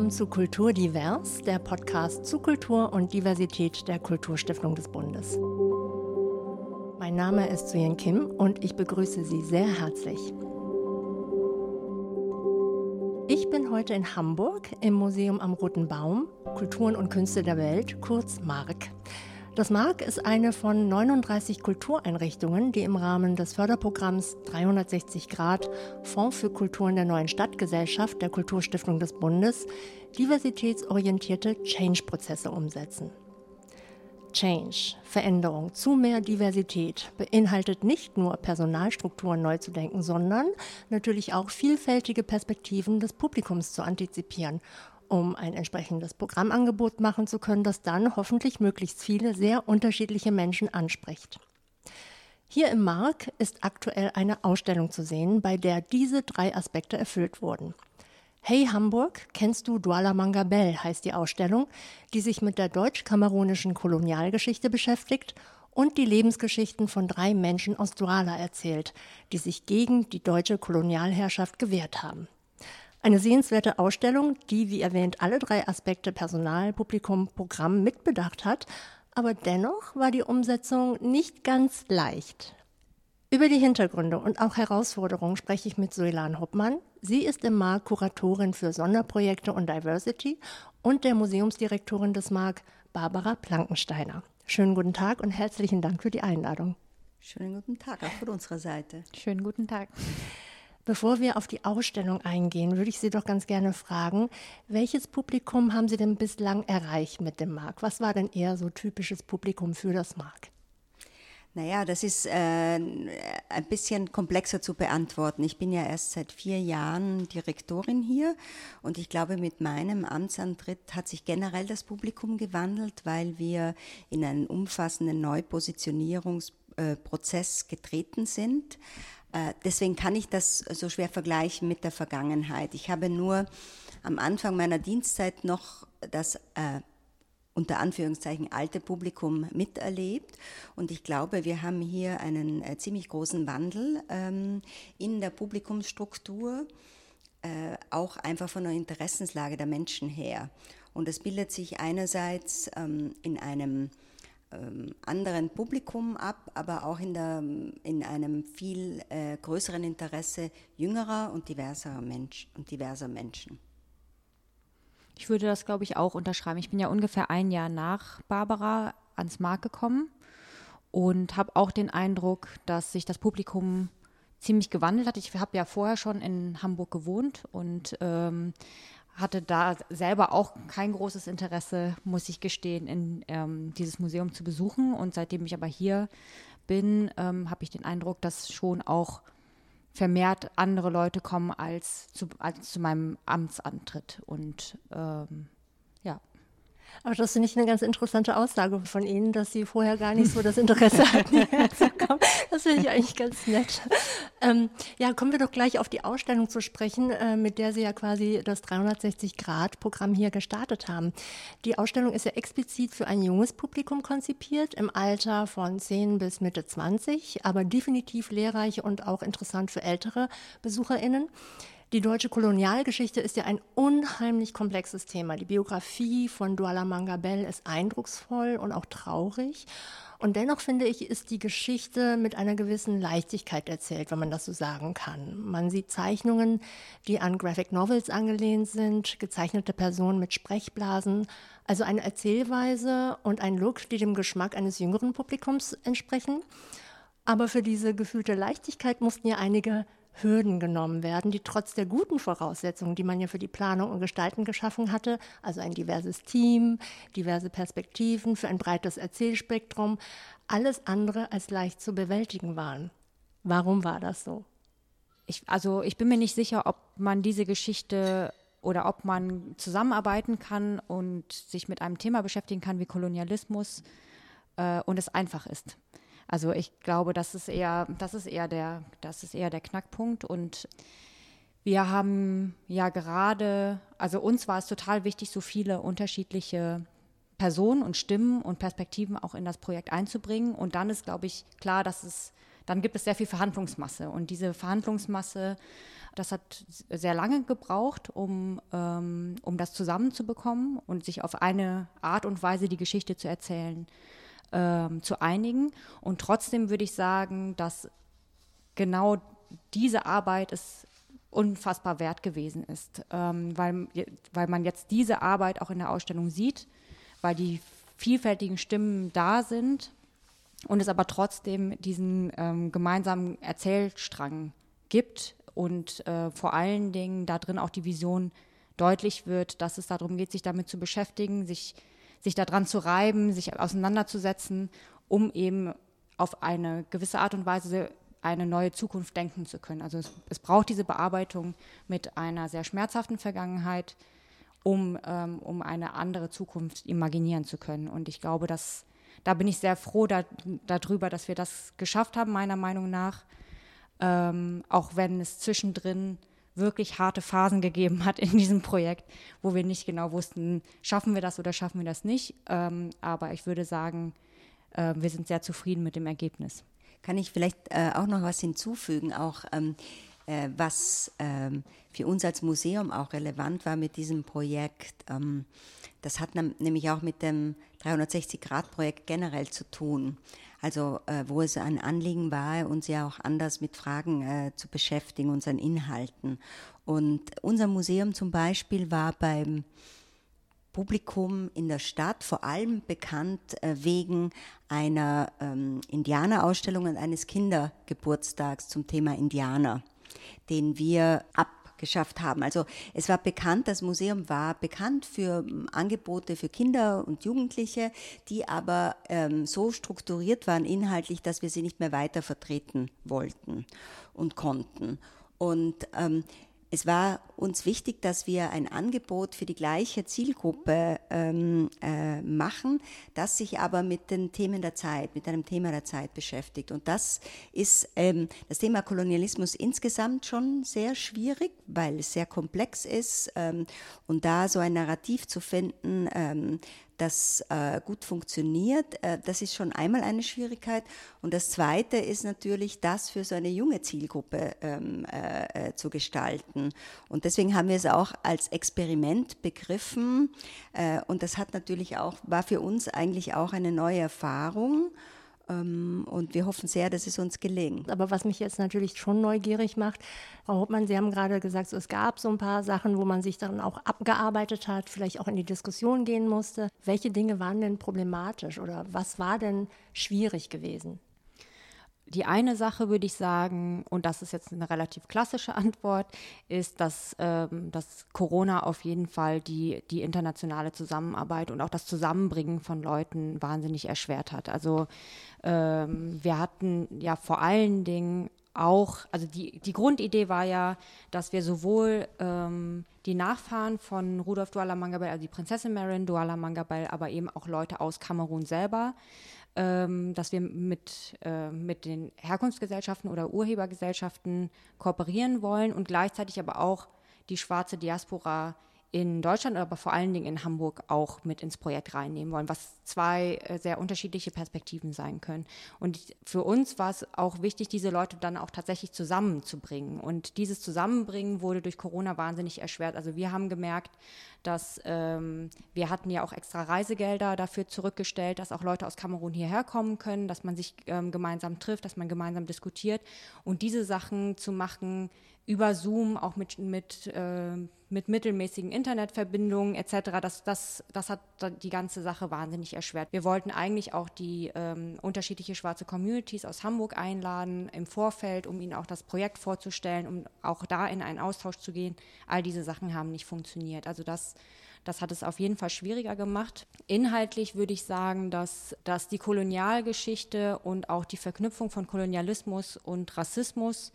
Willkommen zu Kultur Divers, der Podcast zu Kultur und Diversität der Kulturstiftung des Bundes. Mein Name ist Suyen Kim und ich begrüße Sie sehr herzlich. Ich bin heute in Hamburg im Museum am Roten Baum, Kulturen und Künste der Welt, kurz MARK. Das MARC ist eine von 39 Kultureinrichtungen, die im Rahmen des Förderprogramms 360 Grad Fonds für Kulturen der neuen Stadtgesellschaft der Kulturstiftung des Bundes diversitätsorientierte Change-Prozesse umsetzen. Change, Veränderung zu mehr Diversität beinhaltet nicht nur Personalstrukturen neu zu denken, sondern natürlich auch vielfältige Perspektiven des Publikums zu antizipieren um ein entsprechendes Programmangebot machen zu können, das dann hoffentlich möglichst viele sehr unterschiedliche Menschen anspricht. Hier im Mark ist aktuell eine Ausstellung zu sehen, bei der diese drei Aspekte erfüllt wurden. Hey Hamburg, kennst du Douala Mangabel heißt die Ausstellung, die sich mit der deutsch-kamerunischen Kolonialgeschichte beschäftigt und die Lebensgeschichten von drei Menschen aus Douala erzählt, die sich gegen die deutsche Kolonialherrschaft gewehrt haben. Eine sehenswerte Ausstellung, die, wie erwähnt, alle drei Aspekte Personal, Publikum, Programm mitbedacht hat, aber dennoch war die Umsetzung nicht ganz leicht. Über die Hintergründe und auch Herausforderungen spreche ich mit Soilan Hoppmann. Sie ist im MARC Kuratorin für Sonderprojekte und Diversity und der Museumsdirektorin des MARC, Barbara Plankensteiner. Schönen guten Tag und herzlichen Dank für die Einladung. Schönen guten Tag auch von unserer Seite. Schönen guten Tag. Bevor wir auf die Ausstellung eingehen, würde ich Sie doch ganz gerne fragen, welches Publikum haben Sie denn bislang erreicht mit dem Mark? Was war denn eher so typisches Publikum für das Mark? Naja, das ist äh, ein bisschen komplexer zu beantworten. Ich bin ja erst seit vier Jahren Direktorin hier und ich glaube, mit meinem Amtsantritt hat sich generell das Publikum gewandelt, weil wir in einen umfassenden Neupositionierungsprozess getreten sind. Äh, deswegen kann ich das so schwer vergleichen mit der Vergangenheit. Ich habe nur am Anfang meiner Dienstzeit noch das äh, unter Anführungszeichen alte Publikum miterlebt. Und ich glaube, wir haben hier einen äh, ziemlich großen Wandel ähm, in der Publikumsstruktur, äh, auch einfach von der Interessenslage der Menschen her. Und das bildet sich einerseits ähm, in einem ähm, anderen Publikum ab, aber auch in, der, in einem viel äh, größeren Interesse jüngerer und diverser, Mensch, und diverser Menschen. Ich würde das, glaube ich, auch unterschreiben. Ich bin ja ungefähr ein Jahr nach Barbara ans Markt gekommen und habe auch den Eindruck, dass sich das Publikum ziemlich gewandelt hat. Ich habe ja vorher schon in Hamburg gewohnt und ähm, hatte da selber auch kein großes Interesse, muss ich gestehen, in ähm, dieses Museum zu besuchen. Und seitdem ich aber hier bin, ähm, habe ich den Eindruck, dass schon auch vermehrt andere Leute kommen als zu, als zu meinem Amtsantritt. Und ähm, ja. Aber das finde ich eine ganz interessante Aussage von Ihnen, dass Sie vorher gar nicht so das Interesse hatten, hierher zu kommen. Das finde ich eigentlich ganz nett. Ähm, ja, kommen wir doch gleich auf die Ausstellung zu sprechen, äh, mit der Sie ja quasi das 360-Grad-Programm hier gestartet haben. Die Ausstellung ist ja explizit für ein junges Publikum konzipiert, im Alter von 10 bis Mitte 20, aber definitiv lehrreich und auch interessant für ältere BesucherInnen. Die deutsche Kolonialgeschichte ist ja ein unheimlich komplexes Thema. Die Biografie von Douala Mangabel ist eindrucksvoll und auch traurig. Und dennoch finde ich, ist die Geschichte mit einer gewissen Leichtigkeit erzählt, wenn man das so sagen kann. Man sieht Zeichnungen, die an Graphic Novels angelehnt sind, gezeichnete Personen mit Sprechblasen, also eine Erzählweise und ein Look, die dem Geschmack eines jüngeren Publikums entsprechen. Aber für diese gefühlte Leichtigkeit mussten ja einige Hürden genommen werden, die trotz der guten Voraussetzungen, die man ja für die Planung und Gestalten geschaffen hatte, also ein diverses Team, diverse Perspektiven für ein breites Erzählspektrum, alles andere als leicht zu bewältigen waren. Warum war das so? Ich, also ich bin mir nicht sicher, ob man diese Geschichte oder ob man zusammenarbeiten kann und sich mit einem Thema beschäftigen kann wie Kolonialismus äh, und es einfach ist. Also ich glaube, das ist eher, das ist eher der, das ist eher der Knackpunkt und wir haben ja gerade, also uns war es total wichtig, so viele unterschiedliche Personen und Stimmen und Perspektiven auch in das Projekt einzubringen. Und dann ist, glaube ich, klar, dass es dann gibt es sehr viel Verhandlungsmasse. Und diese Verhandlungsmasse, das hat sehr lange gebraucht, um, ähm, um das zusammenzubekommen und sich auf eine Art und Weise die Geschichte zu erzählen, ähm, zu einigen. Und trotzdem würde ich sagen, dass genau diese Arbeit es unfassbar wert gewesen ist, ähm, weil, weil man jetzt diese Arbeit auch in der Ausstellung sieht, weil die vielfältigen Stimmen da sind und es aber trotzdem diesen ähm, gemeinsamen Erzählstrang gibt und äh, vor allen Dingen da drin auch die Vision deutlich wird, dass es darum geht, sich damit zu beschäftigen, sich, sich daran zu reiben, sich auseinanderzusetzen, um eben auf eine gewisse Art und Weise eine neue Zukunft denken zu können. Also es, es braucht diese Bearbeitung mit einer sehr schmerzhaften Vergangenheit, um, ähm, um eine andere Zukunft imaginieren zu können. Und ich glaube, dass da bin ich sehr froh da, darüber, dass wir das geschafft haben, meiner Meinung nach. Ähm, auch wenn es zwischendrin wirklich harte Phasen gegeben hat in diesem Projekt, wo wir nicht genau wussten, schaffen wir das oder schaffen wir das nicht. Ähm, aber ich würde sagen, äh, wir sind sehr zufrieden mit dem Ergebnis. Kann ich vielleicht äh, auch noch was hinzufügen, auch ähm, äh, was ähm, für uns als Museum auch relevant war mit diesem Projekt. Ähm, das hat nämlich auch mit dem 360-Grad-Projekt generell zu tun. Also äh, wo es ein Anliegen war, uns ja auch anders mit Fragen äh, zu beschäftigen, unseren Inhalten. Und unser Museum zum Beispiel war beim Publikum in der Stadt vor allem bekannt äh, wegen einer ähm, Indianerausstellung und eines Kindergeburtstags zum Thema Indianer, den wir abgeschafft haben. Also es war bekannt, das Museum war bekannt für ähm, Angebote für Kinder und Jugendliche, die aber ähm, so strukturiert waren inhaltlich, dass wir sie nicht mehr weiter vertreten wollten und konnten. Und ähm, es war uns wichtig, dass wir ein Angebot für die gleiche Zielgruppe ähm, äh, machen, das sich aber mit den Themen der Zeit, mit einem Thema der Zeit beschäftigt. Und das ist ähm, das Thema Kolonialismus insgesamt schon sehr schwierig, weil es sehr komplex ist. Ähm, und da so ein Narrativ zu finden, ähm, das äh, gut funktioniert. Äh, das ist schon einmal eine Schwierigkeit. Und das Zweite ist natürlich, das für so eine junge Zielgruppe ähm, äh, äh zu gestalten. Und deswegen haben wir es auch als Experiment begriffen. Äh, und das hat natürlich auch, war für uns eigentlich auch eine neue Erfahrung. Ähm, und wir hoffen sehr, dass es uns gelingt. Aber was mich jetzt natürlich schon neugierig macht, Frau Hauptmann, Sie haben gerade gesagt, es gab so ein paar Sachen, wo man sich dann auch abgearbeitet hat, vielleicht auch in die Diskussion gehen musste. Welche Dinge waren denn problematisch oder was war denn schwierig gewesen? Die eine Sache würde ich sagen, und das ist jetzt eine relativ klassische Antwort, ist, dass, ähm, dass Corona auf jeden Fall die, die internationale Zusammenarbeit und auch das Zusammenbringen von Leuten wahnsinnig erschwert hat. Also ähm, wir hatten ja vor allen Dingen auch, also die, die Grundidee war ja, dass wir sowohl ähm, die Nachfahren von Rudolf Douala Mangabel, also die Prinzessin Marin Douala Mangabel, aber eben auch Leute aus Kamerun selber ähm, dass wir mit, äh, mit den Herkunftsgesellschaften oder Urhebergesellschaften kooperieren wollen und gleichzeitig aber auch die schwarze Diaspora in Deutschland, aber vor allen Dingen in Hamburg auch mit ins Projekt reinnehmen wollen, was zwei äh, sehr unterschiedliche Perspektiven sein können. Und für uns war es auch wichtig, diese Leute dann auch tatsächlich zusammenzubringen. Und dieses Zusammenbringen wurde durch Corona wahnsinnig erschwert. Also wir haben gemerkt, dass ähm, wir hatten ja auch extra Reisegelder dafür zurückgestellt, dass auch Leute aus Kamerun hierher kommen können, dass man sich ähm, gemeinsam trifft, dass man gemeinsam diskutiert. Und diese Sachen zu machen, über Zoom, auch mit, mit, äh, mit mittelmäßigen Internetverbindungen etc., das, das, das hat die ganze Sache wahnsinnig erschwert. Wir wollten eigentlich auch die ähm, unterschiedliche schwarze Communities aus Hamburg einladen im Vorfeld, um ihnen auch das Projekt vorzustellen, um auch da in einen Austausch zu gehen. All diese Sachen haben nicht funktioniert. Also das, das hat es auf jeden Fall schwieriger gemacht. Inhaltlich würde ich sagen, dass, dass die Kolonialgeschichte und auch die Verknüpfung von Kolonialismus und Rassismus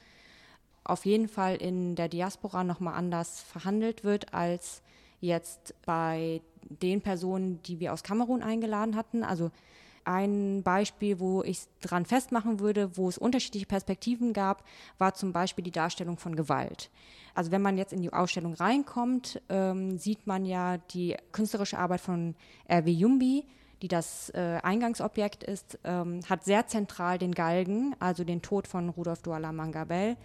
auf jeden Fall in der Diaspora nochmal anders verhandelt wird als jetzt bei den Personen, die wir aus Kamerun eingeladen hatten. Also ein Beispiel, wo ich dran festmachen würde, wo es unterschiedliche Perspektiven gab, war zum Beispiel die Darstellung von Gewalt. Also wenn man jetzt in die Ausstellung reinkommt, ähm, sieht man ja die künstlerische Arbeit von R.W. Jumbi, die das äh, Eingangsobjekt ist, ähm, hat sehr zentral den Galgen, also den Tod von Rudolf Douala Mangabell,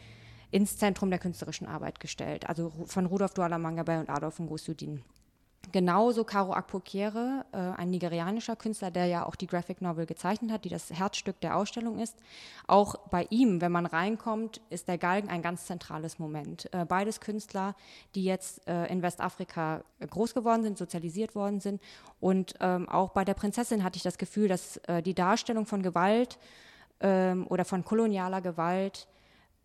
ins Zentrum der künstlerischen Arbeit gestellt, also von Rudolf Douala Mangabell und Adolf Ngusudin. Genauso Karo Akpokere, äh, ein nigerianischer Künstler, der ja auch die Graphic Novel gezeichnet hat, die das Herzstück der Ausstellung ist. Auch bei ihm, wenn man reinkommt, ist der Galgen ein ganz zentrales Moment. Äh, beides Künstler, die jetzt äh, in Westafrika groß geworden sind, sozialisiert worden sind. Und ähm, auch bei der Prinzessin hatte ich das Gefühl, dass äh, die Darstellung von Gewalt ähm, oder von kolonialer Gewalt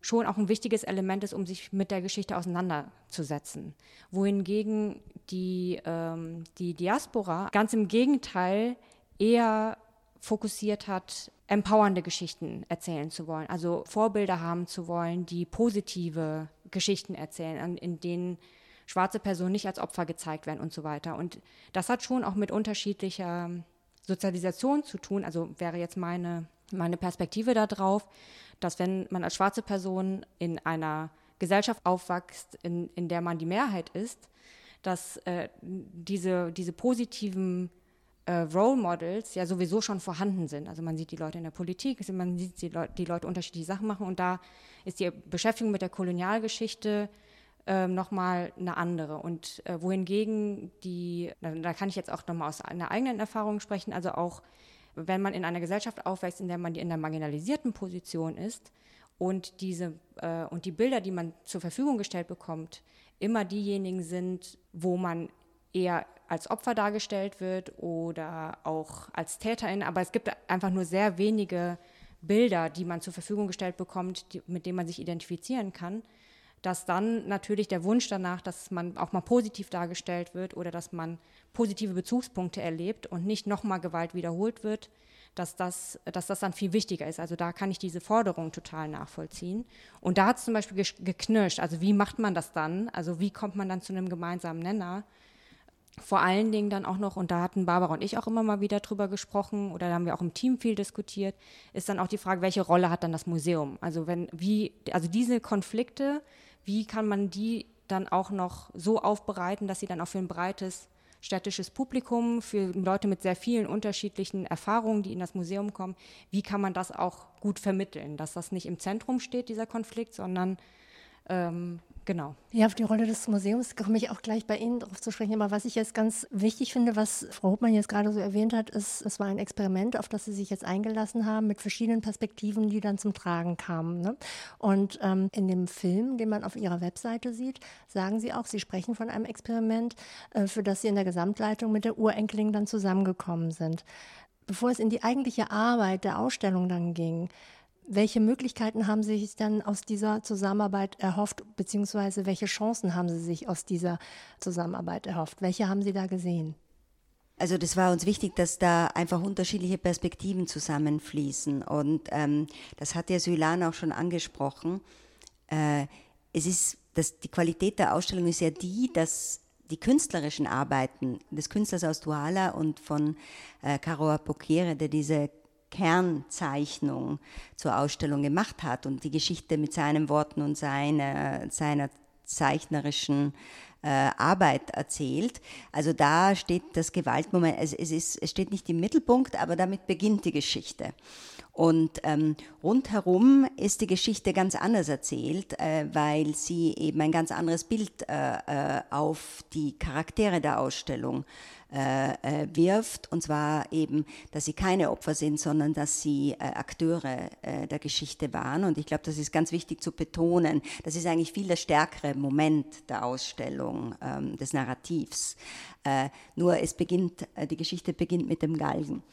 schon auch ein wichtiges Element ist, um sich mit der Geschichte auseinanderzusetzen. Wohingegen die, ähm, die Diaspora ganz im Gegenteil eher fokussiert hat, empowernde Geschichten erzählen zu wollen, also Vorbilder haben zu wollen, die positive Geschichten erzählen, in denen schwarze Personen nicht als Opfer gezeigt werden und so weiter. Und das hat schon auch mit unterschiedlicher Sozialisation zu tun, also wäre jetzt meine, meine Perspektive darauf, dass wenn man als schwarze Person in einer Gesellschaft aufwächst, in, in der man die Mehrheit ist, dass äh, diese, diese positiven äh, Role Models ja sowieso schon vorhanden sind. Also man sieht die Leute in der Politik, man sieht die, Leute, die Leute unterschiedliche Sachen machen und da ist die Beschäftigung mit der Kolonialgeschichte äh, nochmal eine andere. Und äh, wohingegen die, da kann ich jetzt auch nochmal aus einer eigenen Erfahrung sprechen, also auch wenn man in einer Gesellschaft aufwächst, in der man in der marginalisierten Position ist und diese äh, und die Bilder, die man zur Verfügung gestellt bekommt, immer diejenigen sind, wo man eher als Opfer dargestellt wird oder auch als Täterin, aber es gibt einfach nur sehr wenige Bilder, die man zur Verfügung gestellt bekommt, die, mit denen man sich identifizieren kann, dass dann natürlich der Wunsch danach, dass man auch mal positiv dargestellt wird oder dass man positive Bezugspunkte erlebt und nicht nochmal Gewalt wiederholt wird, dass das, dass das dann viel wichtiger ist. Also da kann ich diese Forderung total nachvollziehen. Und da hat es zum Beispiel geknirscht. Also wie macht man das dann? Also wie kommt man dann zu einem gemeinsamen Nenner? Vor allen Dingen dann auch noch, und da hatten Barbara und ich auch immer mal wieder drüber gesprochen, oder da haben wir auch im Team viel diskutiert, ist dann auch die Frage, welche Rolle hat dann das Museum? Also wenn, wie, also diese Konflikte, wie kann man die dann auch noch so aufbereiten, dass sie dann auch für ein breites städtisches Publikum, für Leute mit sehr vielen unterschiedlichen Erfahrungen, die in das Museum kommen, wie kann man das auch gut vermitteln, dass das nicht im Zentrum steht, dieser Konflikt, sondern ähm, Genau. Ja, auf die Rolle des Museums komme ich auch gleich bei Ihnen darauf zu sprechen. Aber was ich jetzt ganz wichtig finde, was Frau Hopmann jetzt gerade so erwähnt hat, ist, es war ein Experiment, auf das Sie sich jetzt eingelassen haben, mit verschiedenen Perspektiven, die dann zum Tragen kamen. Ne? Und ähm, in dem Film, den man auf Ihrer Webseite sieht, sagen Sie auch, Sie sprechen von einem Experiment, äh, für das Sie in der Gesamtleitung mit der Urenkelin dann zusammengekommen sind. Bevor es in die eigentliche Arbeit der Ausstellung dann ging, welche Möglichkeiten haben Sie sich dann aus dieser Zusammenarbeit erhofft, beziehungsweise welche Chancen haben Sie sich aus dieser Zusammenarbeit erhofft? Welche haben Sie da gesehen? Also das war uns wichtig, dass da einfach unterschiedliche Perspektiven zusammenfließen. Und ähm, das hat ja Sylan auch schon angesprochen. Äh, es ist, dass die Qualität der Ausstellung ist ja die, dass die künstlerischen Arbeiten des Künstlers aus Douala und von äh, Caro Apokere, der diese Kernzeichnung zur Ausstellung gemacht hat und die Geschichte mit seinen Worten und seiner, seiner zeichnerischen äh, Arbeit erzählt. Also da steht das Gewaltmoment, es, es, ist, es steht nicht im Mittelpunkt, aber damit beginnt die Geschichte. Und ähm, rundherum ist die Geschichte ganz anders erzählt, äh, weil sie eben ein ganz anderes Bild äh, äh auf die Charaktere der Ausstellung äh, äh, wirft, und zwar eben, dass sie keine Opfer sind, sondern dass sie äh, Akteure der Geschichte waren. Und ich glaube, das ist ganz wichtig zu betonen. Das ist eigentlich viel der stärkere Moment der Ausstellung, ähm, des Narrativs. Nur es beginnt, die Geschichte beginnt mit dem Galgen.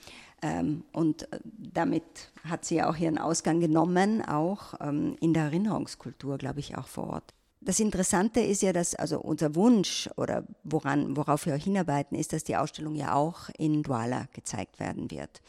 Ähm, und damit hat sie auch ihren Ausgang genommen, auch ähm, in der Erinnerungskultur, glaube ich, auch vor Ort. Das Interessante ist ja, dass also unser Wunsch oder woran, worauf wir auch hinarbeiten, ist, dass die Ausstellung ja auch in Douala gezeigt werden wird.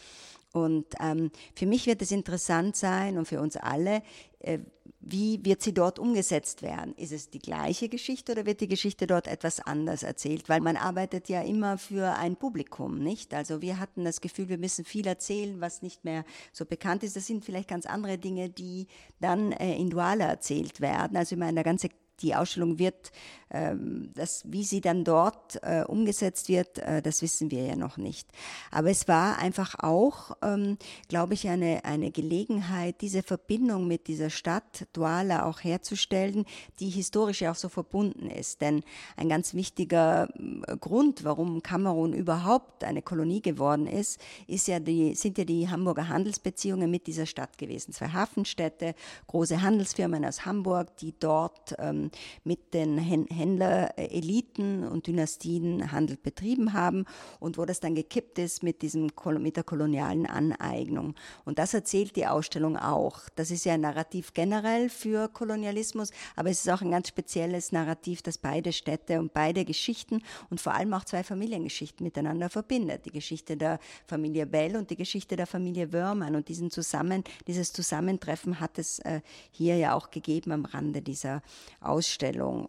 Und ähm, für mich wird es interessant sein und für uns alle, äh, wie wird sie dort umgesetzt werden? Ist es die gleiche Geschichte oder wird die Geschichte dort etwas anders erzählt? Weil man arbeitet ja immer für ein Publikum, nicht? Also wir hatten das Gefühl, wir müssen viel erzählen, was nicht mehr so bekannt ist. Das sind vielleicht ganz andere Dinge, die dann äh, in Douala erzählt werden. Also ich meine, der ganze die Ausstellung wird, ähm, das, wie sie dann dort äh, umgesetzt wird, äh, das wissen wir ja noch nicht. Aber es war einfach auch, ähm, glaube ich, eine, eine Gelegenheit, diese Verbindung mit dieser Stadt Douala auch herzustellen, die historisch ja auch so verbunden ist. Denn ein ganz wichtiger äh, Grund, warum Kamerun überhaupt eine Kolonie geworden ist, ist ja die, sind ja die Hamburger Handelsbeziehungen mit dieser Stadt gewesen. Zwei Hafenstädte, große Handelsfirmen aus Hamburg, die dort ähm, mit den Händlereliten und Dynastien Handel betrieben haben und wo das dann gekippt ist mit, diesem, mit der kolonialen Aneignung. Und das erzählt die Ausstellung auch. Das ist ja ein Narrativ generell für Kolonialismus, aber es ist auch ein ganz spezielles Narrativ, das beide Städte und beide Geschichten und vor allem auch zwei Familiengeschichten miteinander verbindet. Die Geschichte der Familie Bell und die Geschichte der Familie Wörmann. Und diesen Zusammen, dieses Zusammentreffen hat es äh, hier ja auch gegeben am Rande dieser Ausstellung.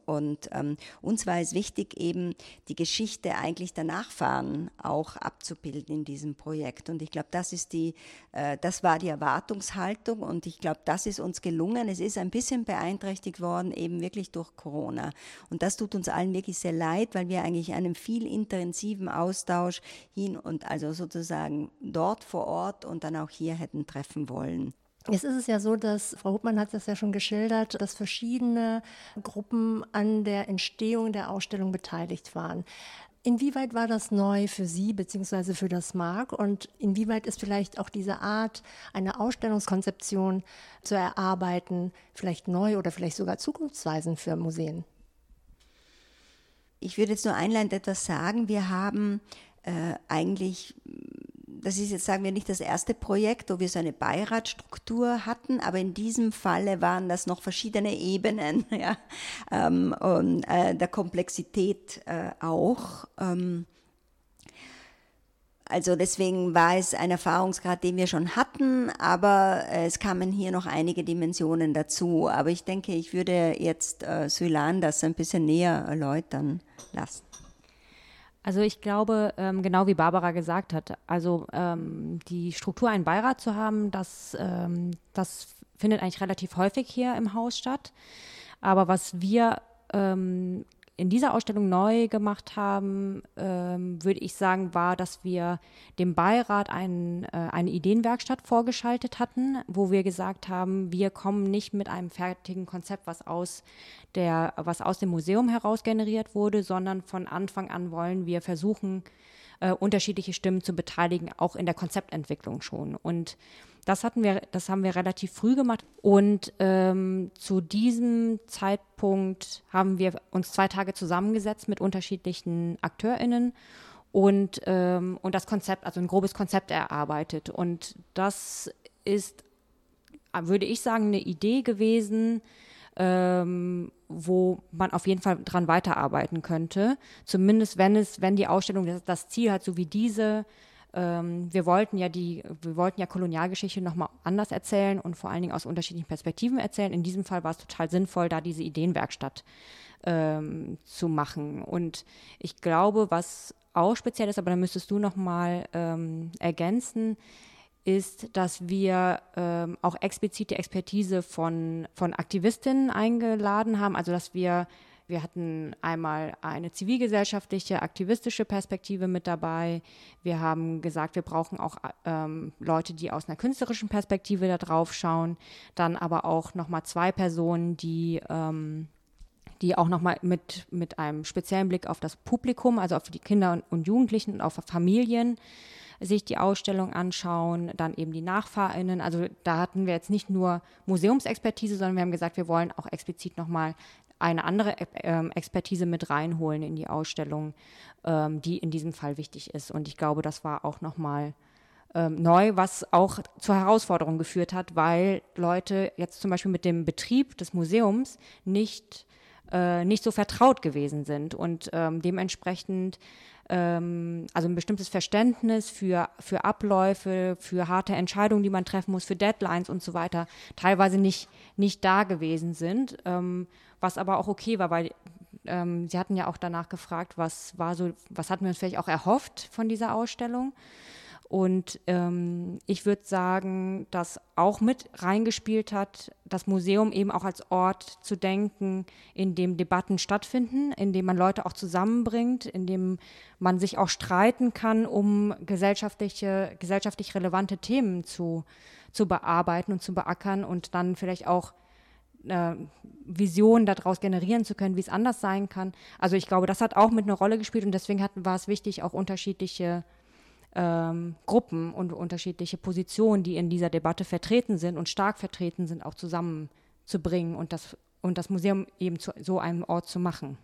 Und ähm, uns war es wichtig, eben die Geschichte eigentlich der Nachfahren auch abzubilden in diesem Projekt. Und ich glaube, das äh, das war die Erwartungshaltung und ich glaube, das ist uns gelungen. Es ist ein bisschen beeinträchtigt worden, eben wirklich durch Corona. Und das tut uns allen wirklich sehr leid, weil wir eigentlich einen viel intensiven Austausch hin und also sozusagen dort vor Ort und dann auch hier hätten treffen wollen. Jetzt ist es ja so, dass Frau Hubmann hat das ja schon geschildert, dass verschiedene Gruppen an der Entstehung der Ausstellung beteiligt waren. Inwieweit war das neu für Sie bzw. für das Mark und inwieweit ist vielleicht auch diese Art, eine Ausstellungskonzeption zu erarbeiten, vielleicht neu oder vielleicht sogar zukunftsweisend für Museen? Ich würde jetzt nur einleitend etwas sagen. Wir haben äh, eigentlich das ist jetzt, sagen wir, nicht das erste Projekt, wo wir so eine Beiratsstruktur hatten, aber in diesem Falle waren das noch verschiedene Ebenen ja, ähm, und, äh, der Komplexität äh, auch. Ähm, also deswegen war es ein Erfahrungsgrad, den wir schon hatten, aber äh, es kamen hier noch einige Dimensionen dazu. Aber ich denke, ich würde jetzt äh, Sulan das ein bisschen näher erläutern lassen. Also ich glaube, ähm, genau wie Barbara gesagt hat, also ähm, die Struktur, einen Beirat zu haben, das, ähm, das findet eigentlich relativ häufig hier im Haus statt. Aber was wir ähm, in dieser Ausstellung neu gemacht haben, ähm, würde ich sagen, war, dass wir dem Beirat ein, äh, eine Ideenwerkstatt vorgeschaltet hatten, wo wir gesagt haben, wir kommen nicht mit einem fertigen Konzept, was aus der, was aus dem Museum heraus generiert wurde, sondern von Anfang an wollen wir versuchen, äh, unterschiedliche Stimmen zu beteiligen, auch in der Konzeptentwicklung schon. Und das hatten wir, das haben wir relativ früh gemacht. Und ähm, zu diesem Zeitpunkt haben wir uns zwei Tage zusammengesetzt mit unterschiedlichen AkteurInnen und, ähm, und das Konzept, also ein grobes Konzept erarbeitet. Und das ist, würde ich sagen, eine Idee gewesen, ähm, wo man auf jeden Fall dran weiterarbeiten könnte. Zumindest wenn es, wenn die Ausstellung das, das Ziel hat, so wie diese, ähm, wir wollten ja die, wir wollten ja Kolonialgeschichte nochmal anders erzählen und vor allen Dingen aus unterschiedlichen Perspektiven erzählen. In diesem Fall war es total sinnvoll, da diese Ideenwerkstatt ähm, zu machen. Und ich glaube, was auch speziell ist, aber da müsstest du nochmal ähm, ergänzen, ist, dass wir ähm, auch explizit die Expertise von, von Aktivistinnen eingeladen haben, also dass wir wir hatten einmal eine zivilgesellschaftliche, aktivistische Perspektive mit dabei. Wir haben gesagt, wir brauchen auch ähm, Leute, die aus einer künstlerischen Perspektive da drauf schauen. Dann aber auch nochmal zwei Personen, die ähm, die auch nochmal mit, mit einem speziellen Blick auf das Publikum, also auf die Kinder und, und Jugendlichen und auf Familien sich die Ausstellung anschauen, dann eben die NachfahrInnen. Also da hatten wir jetzt nicht nur Museumsexpertise, sondern wir haben gesagt, wir wollen auch explizit nochmal eine andere ähm, Expertise mit reinholen in die Ausstellung, ähm, die in diesem Fall wichtig ist. Und ich glaube, das war auch nochmal ähm, neu, was auch zur Herausforderung geführt hat, weil Leute jetzt zum Beispiel mit dem Betrieb des Museums nicht äh, nicht so vertraut gewesen sind und dementsprechend also ein bestimmtes Verständnis für, für Abläufe, für harte Entscheidungen, die man treffen muss, für Deadlines und so weiter, teilweise nicht, nicht da gewesen sind, was aber auch okay war, weil ähm, Sie hatten ja auch danach gefragt, was war so, was hatten wir uns vielleicht auch erhofft von dieser Ausstellung. Und ähm, ich würde sagen, dass auch mit reingespielt hat, das Museum eben auch als Ort zu denken, in dem Debatten stattfinden, in dem man Leute auch zusammenbringt, in dem man sich auch streiten kann, um gesellschaftliche, gesellschaftlich relevante Themen zu, zu bearbeiten und zu beackern und dann vielleicht auch äh, Vision daraus generieren zu können, wie es anders sein kann. Also ich glaube, das hat auch mit einer Rolle gespielt und deswegen hat, war es wichtig, auch unterschiedliche ähm, Gruppen und unterschiedliche Positionen, die in dieser Debatte vertreten sind und stark vertreten sind, auch zusammenzubringen und das, und das Museum eben zu so einem Ort zu machen.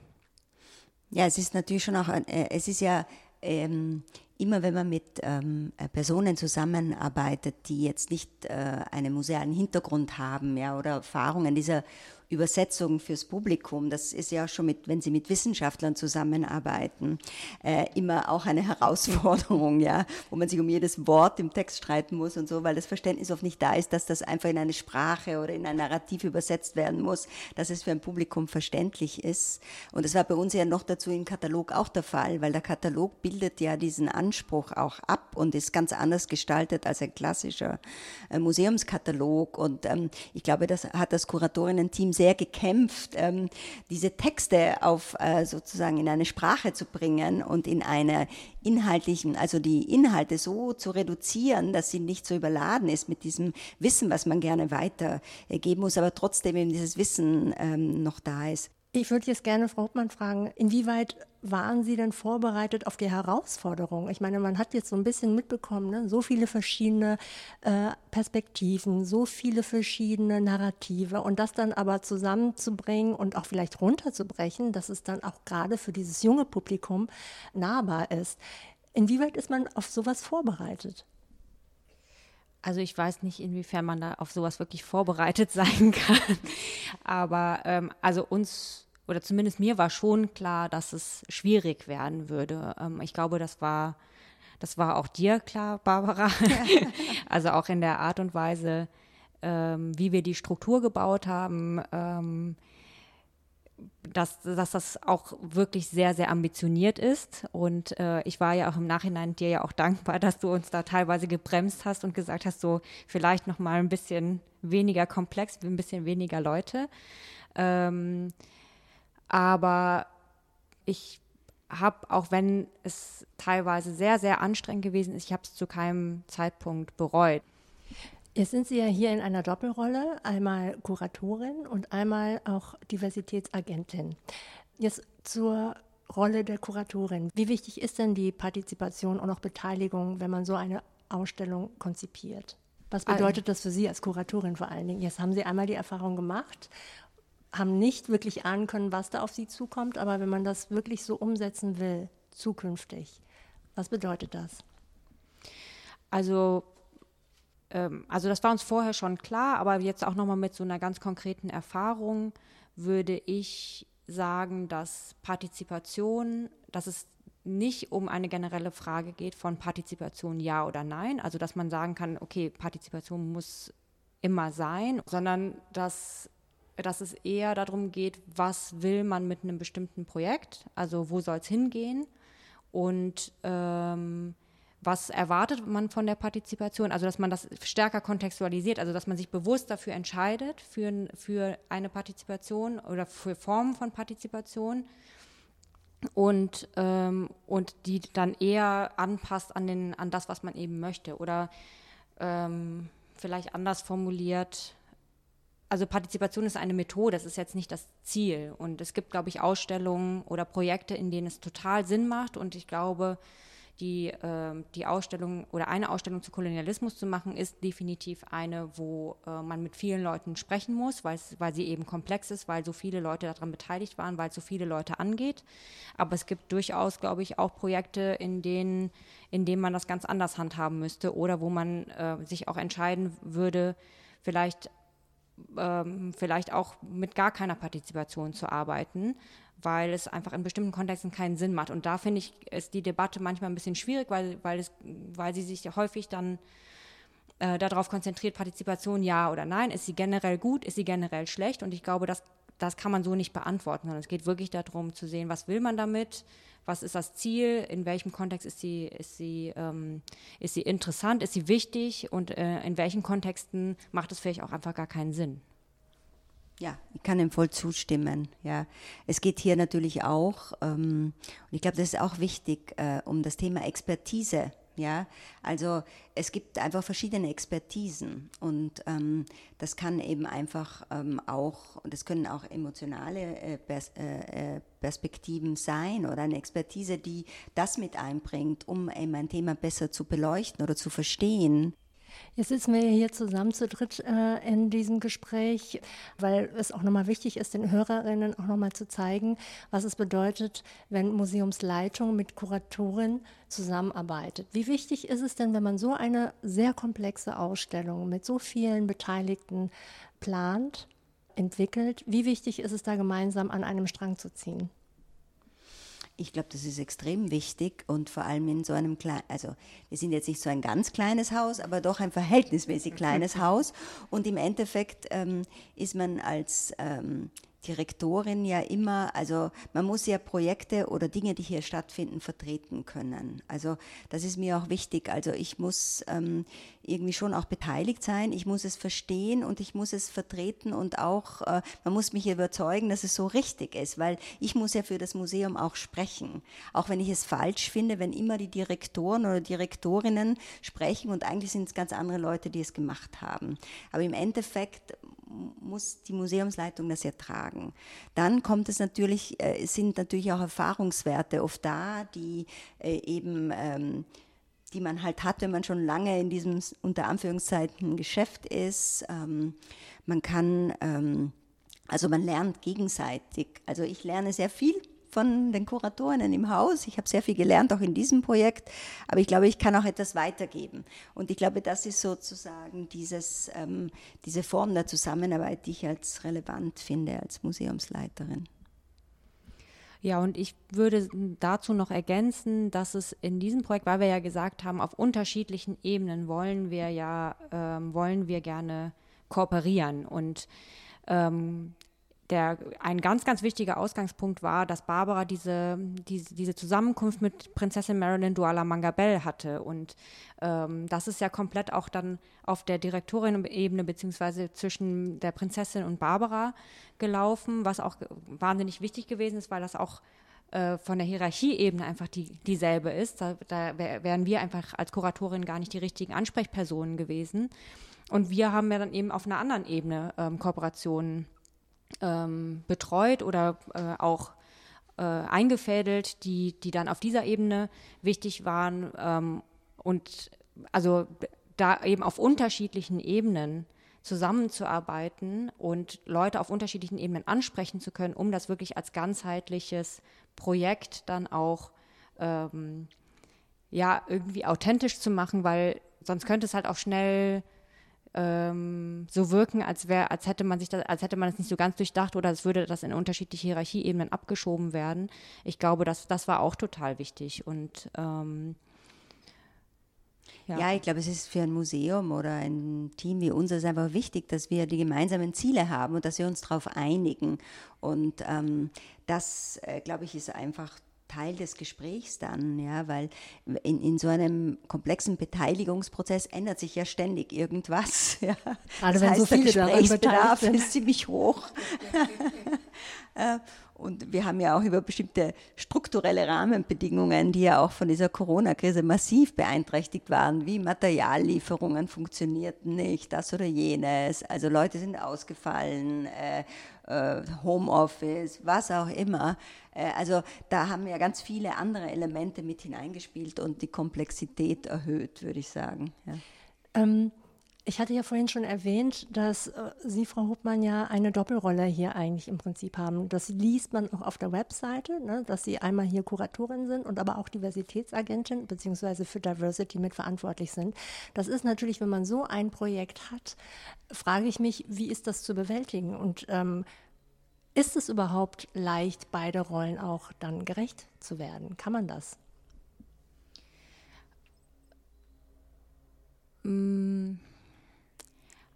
Ja, es ist natürlich schon auch, ein, äh, es ist ja ähm, immer, wenn man mit ähm, äh, Personen zusammenarbeitet, die jetzt nicht äh, einen musealen Hintergrund haben, ja, oder Erfahrungen dieser Übersetzung fürs Publikum, das ist ja schon mit, wenn Sie mit Wissenschaftlern zusammenarbeiten, äh, immer auch eine Herausforderung, ja, wo man sich um jedes Wort im Text streiten muss und so, weil das Verständnis oft nicht da ist, dass das einfach in eine Sprache oder in ein Narrativ übersetzt werden muss, dass es für ein Publikum verständlich ist. Und das war bei uns ja noch dazu im Katalog auch der Fall, weil der Katalog bildet ja diesen Anspruch auch ab und ist ganz anders gestaltet als ein klassischer äh, Museumskatalog. Und ähm, ich glaube, das hat das Kuratorinnen-Team sehr gekämpft, ähm, diese Texte auf äh, sozusagen in eine Sprache zu bringen und in einer inhaltlichen, also die Inhalte so zu reduzieren, dass sie nicht so überladen ist mit diesem Wissen, was man gerne weitergeben muss, aber trotzdem eben dieses Wissen ähm, noch da ist. Ich würde jetzt gerne Frau Hauptmann fragen, inwieweit waren Sie denn vorbereitet auf die Herausforderung? Ich meine, man hat jetzt so ein bisschen mitbekommen, ne? so viele verschiedene äh, Perspektiven, so viele verschiedene Narrative und das dann aber zusammenzubringen und auch vielleicht runterzubrechen, dass es dann auch gerade für dieses junge Publikum nahbar ist. Inwieweit ist man auf sowas vorbereitet? Also ich weiß nicht, inwiefern man da auf sowas wirklich vorbereitet sein kann. Aber ähm, also uns oder zumindest mir war schon klar, dass es schwierig werden würde. Ähm, ich glaube, das war das war auch dir klar, Barbara. Ja. also auch in der Art und Weise, ähm, wie wir die Struktur gebaut haben. Ähm, dass, dass das auch wirklich sehr, sehr ambitioniert ist. Und äh, ich war ja auch im Nachhinein dir ja auch dankbar, dass du uns da teilweise gebremst hast und gesagt hast, so vielleicht noch mal ein bisschen weniger komplex, ein bisschen weniger Leute. Ähm, aber ich habe, auch wenn es teilweise sehr, sehr anstrengend gewesen ist, ich habe es zu keinem Zeitpunkt bereut. Jetzt sind Sie ja hier in einer Doppelrolle, einmal Kuratorin und einmal auch Diversitätsagentin. Jetzt zur Rolle der Kuratorin. Wie wichtig ist denn die Partizipation und auch Beteiligung, wenn man so eine Ausstellung konzipiert? Was bedeutet das für Sie als Kuratorin vor allen Dingen? Jetzt haben Sie einmal die Erfahrung gemacht, haben nicht wirklich ahnen können, was da auf Sie zukommt, aber wenn man das wirklich so umsetzen will, zukünftig, was bedeutet das? Also ähm, also das war uns vorher schon klar, aber jetzt auch nochmal mit so einer ganz konkreten Erfahrung würde ich sagen, dass Partizipation, dass es nicht um eine generelle Frage geht von Partizipation ja oder nein, also dass man sagen kann, okay, Partizipation muss immer sein, sondern dass, dass es eher darum geht, was will man mit einem bestimmten Projekt, also wo soll es hingehen? Und ähm, was erwartet man von der Partizipation, also dass man das stärker kontextualisiert, also dass man sich bewusst dafür entscheidet, für, für eine Partizipation oder für Formen von Partizipation. Und, ähm, und die dann eher anpasst an, den, an das, was man eben möchte. Oder ähm, vielleicht anders formuliert. Also Partizipation ist eine Methode, das ist jetzt nicht das Ziel. Und es gibt, glaube ich, Ausstellungen oder Projekte, in denen es total Sinn macht. Und ich glaube, die, äh, die Ausstellung oder eine Ausstellung zu Kolonialismus zu machen, ist definitiv eine, wo äh, man mit vielen Leuten sprechen muss, weil sie eben komplex ist, weil so viele Leute daran beteiligt waren, weil es so viele Leute angeht. Aber es gibt durchaus, glaube ich, auch Projekte, in denen, in denen man das ganz anders handhaben müsste oder wo man äh, sich auch entscheiden würde, vielleicht ähm, vielleicht auch mit gar keiner Partizipation zu arbeiten, weil es einfach in bestimmten Kontexten keinen Sinn macht. Und da finde ich, ist die Debatte manchmal ein bisschen schwierig, weil, weil, es, weil sie sich häufig dann äh, darauf konzentriert, Partizipation ja oder nein, ist sie generell gut, ist sie generell schlecht. Und ich glaube, das, das kann man so nicht beantworten, sondern es geht wirklich darum zu sehen, was will man damit, was ist das Ziel, in welchem Kontext ist sie, ist sie, ähm, ist sie interessant, ist sie wichtig und äh, in welchen Kontexten macht es vielleicht auch einfach gar keinen Sinn. Ja, ich kann ihm voll zustimmen. Ja, es geht hier natürlich auch, ähm, und ich glaube, das ist auch wichtig, äh, um das Thema Expertise ja, also es gibt einfach verschiedene Expertisen und ähm, das kann eben einfach ähm, auch, das können auch emotionale äh, Pers äh, äh, Perspektiven sein oder eine Expertise, die das mit einbringt, um eben ein Thema besser zu beleuchten oder zu verstehen. Jetzt sitzen wir hier zusammen zu dritt äh, in diesem Gespräch, weil es auch nochmal wichtig ist, den Hörerinnen auch nochmal zu zeigen, was es bedeutet, wenn Museumsleitung mit Kuratorin zusammenarbeitet. Wie wichtig ist es denn, wenn man so eine sehr komplexe Ausstellung mit so vielen Beteiligten plant, entwickelt? Wie wichtig ist es da gemeinsam an einem Strang zu ziehen? Ich glaube, das ist extrem wichtig und vor allem in so einem kleinen, also wir sind jetzt nicht so ein ganz kleines Haus, aber doch ein verhältnismäßig kleines Haus. Und im Endeffekt ähm, ist man als ähm, Direktorin ja immer, also man muss ja Projekte oder Dinge, die hier stattfinden, vertreten können. Also das ist mir auch wichtig. Also ich muss ähm, irgendwie schon auch beteiligt sein, ich muss es verstehen und ich muss es vertreten und auch, äh, man muss mich überzeugen, dass es so richtig ist, weil ich muss ja für das Museum auch sprechen. Auch wenn ich es falsch finde, wenn immer die Direktoren oder Direktorinnen sprechen und eigentlich sind es ganz andere Leute, die es gemacht haben. Aber im Endeffekt muss die Museumsleitung das ertragen. Dann kommt es natürlich, äh, sind natürlich auch Erfahrungswerte oft da, die äh, eben ähm, die man halt hat, wenn man schon lange in diesem unter Anführungszeichen Geschäft ist. Ähm, man kann, ähm, also man lernt gegenseitig. Also ich lerne sehr viel von den Kuratorinnen im Haus. Ich habe sehr viel gelernt, auch in diesem Projekt, aber ich glaube, ich kann auch etwas weitergeben. Und ich glaube, das ist sozusagen dieses, ähm, diese Form der Zusammenarbeit, die ich als relevant finde als Museumsleiterin. Ja, und ich würde dazu noch ergänzen, dass es in diesem Projekt, weil wir ja gesagt haben, auf unterschiedlichen Ebenen wollen wir ja, ähm, wollen wir gerne kooperieren. Und ähm, der, ein ganz, ganz wichtiger Ausgangspunkt war, dass Barbara diese, diese, diese Zusammenkunft mit Prinzessin Marilyn Duala Mangabell hatte. Und ähm, das ist ja komplett auch dann auf der Direktorin-Ebene beziehungsweise zwischen der Prinzessin und Barbara gelaufen, was auch wahnsinnig wichtig gewesen ist, weil das auch äh, von der Hierarchieebene einfach die, dieselbe ist. Da, da wären wir einfach als Kuratorin gar nicht die richtigen Ansprechpersonen gewesen. Und wir haben ja dann eben auf einer anderen Ebene ähm, Kooperationen ähm, betreut oder äh, auch äh, eingefädelt, die, die dann auf dieser Ebene wichtig waren ähm, und also da eben auf unterschiedlichen Ebenen zusammenzuarbeiten und Leute auf unterschiedlichen Ebenen ansprechen zu können, um das wirklich als ganzheitliches Projekt dann auch ähm, ja irgendwie authentisch zu machen, weil sonst könnte es halt auch schnell ähm, so wirken, als wäre, als hätte man sich das, als hätte man es nicht so ganz durchdacht oder es würde das in unterschiedliche Hierarchieebenen abgeschoben werden. Ich glaube, das, das war auch total wichtig und ähm, ja. ja. ich glaube, es ist für ein Museum oder ein Team wie unseres einfach wichtig, dass wir die gemeinsamen Ziele haben und dass wir uns darauf einigen. Und ähm, das, äh, glaube ich, ist einfach Teil des Gesprächs dann, ja, weil in, in so einem komplexen Beteiligungsprozess ändert sich ja ständig irgendwas. Ja. Gerade das wenn heißt, so viele der Gesprächsbedarf ist ziemlich hoch. Und wir haben ja auch über bestimmte strukturelle Rahmenbedingungen, die ja auch von dieser Corona-Krise massiv beeinträchtigt waren, wie Materiallieferungen funktionierten nicht, das oder jenes. Also Leute sind ausgefallen, äh, Homeoffice, was auch immer. Äh, also da haben ja ganz viele andere Elemente mit hineingespielt und die Komplexität erhöht, würde ich sagen. Ja. Ähm, ich hatte ja vorhin schon erwähnt, dass äh, Sie, Frau Hubmann, ja eine Doppelrolle hier eigentlich im Prinzip haben. Das liest man auch auf der Webseite, ne, dass Sie einmal hier Kuratorin sind und aber auch Diversitätsagentin beziehungsweise für Diversity mitverantwortlich sind. Das ist natürlich, wenn man so ein Projekt hat, frage ich mich, wie ist das zu bewältigen und ähm, ist es überhaupt leicht, beide Rollen auch dann gerecht zu werden? Kann man das? Mm.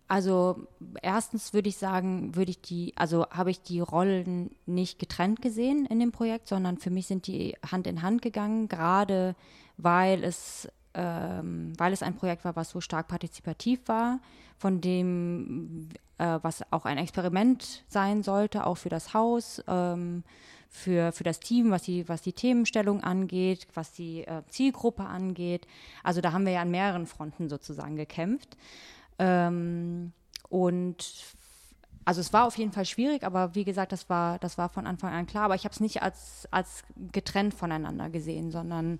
Also erstens würde ich sagen, würde ich die, also habe ich die Rollen nicht getrennt gesehen in dem Projekt, sondern für mich sind die Hand in Hand gegangen, gerade weil es, ähm, weil es ein Projekt war, was so stark partizipativ war, von dem, äh, was auch ein Experiment sein sollte, auch für das Haus. Ähm, für, für das Team, was die, was die Themenstellung angeht, was die äh, Zielgruppe angeht. Also da haben wir ja an mehreren Fronten sozusagen gekämpft. Ähm, und also es war auf jeden Fall schwierig, aber wie gesagt, das war, das war von Anfang an klar. Aber ich habe es nicht als, als getrennt voneinander gesehen, sondern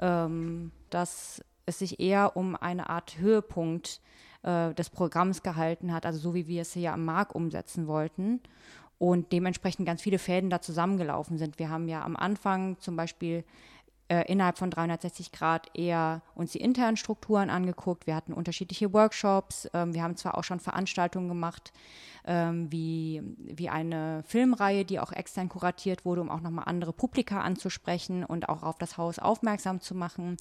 ähm, dass es sich eher um eine Art Höhepunkt äh, des Programms gehalten hat, also so wie wir es hier am Markt umsetzen wollten und dementsprechend ganz viele Fäden da zusammengelaufen sind. Wir haben ja am Anfang zum Beispiel äh, innerhalb von 360 Grad eher uns die internen Strukturen angeguckt. Wir hatten unterschiedliche Workshops. Ähm, wir haben zwar auch schon Veranstaltungen gemacht, ähm, wie, wie eine Filmreihe, die auch extern kuratiert wurde, um auch nochmal andere Publika anzusprechen und auch auf das Haus aufmerksam zu machen.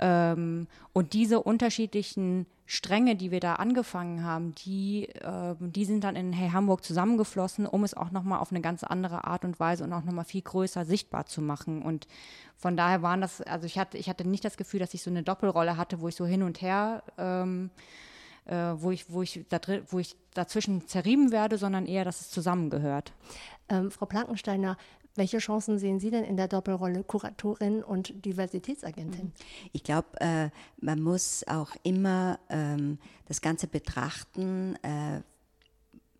Ähm, und diese unterschiedlichen Stränge, die wir da angefangen haben, die, äh, die sind dann in Hey Hamburg zusammengeflossen, um es auch nochmal auf eine ganz andere Art und Weise und auch nochmal viel größer sichtbar zu machen. Und von daher waren das, also ich hatte, ich hatte nicht das Gefühl, dass ich so eine Doppelrolle hatte, wo ich so hin und her, ähm, äh, wo, ich, wo, ich da, wo ich dazwischen zerrieben werde, sondern eher, dass es zusammengehört. Ähm, Frau Plankensteiner, welche Chancen sehen Sie denn in der Doppelrolle Kuratorin und Diversitätsagentin? Ich glaube, äh, man muss auch immer ähm, das Ganze betrachten. Äh,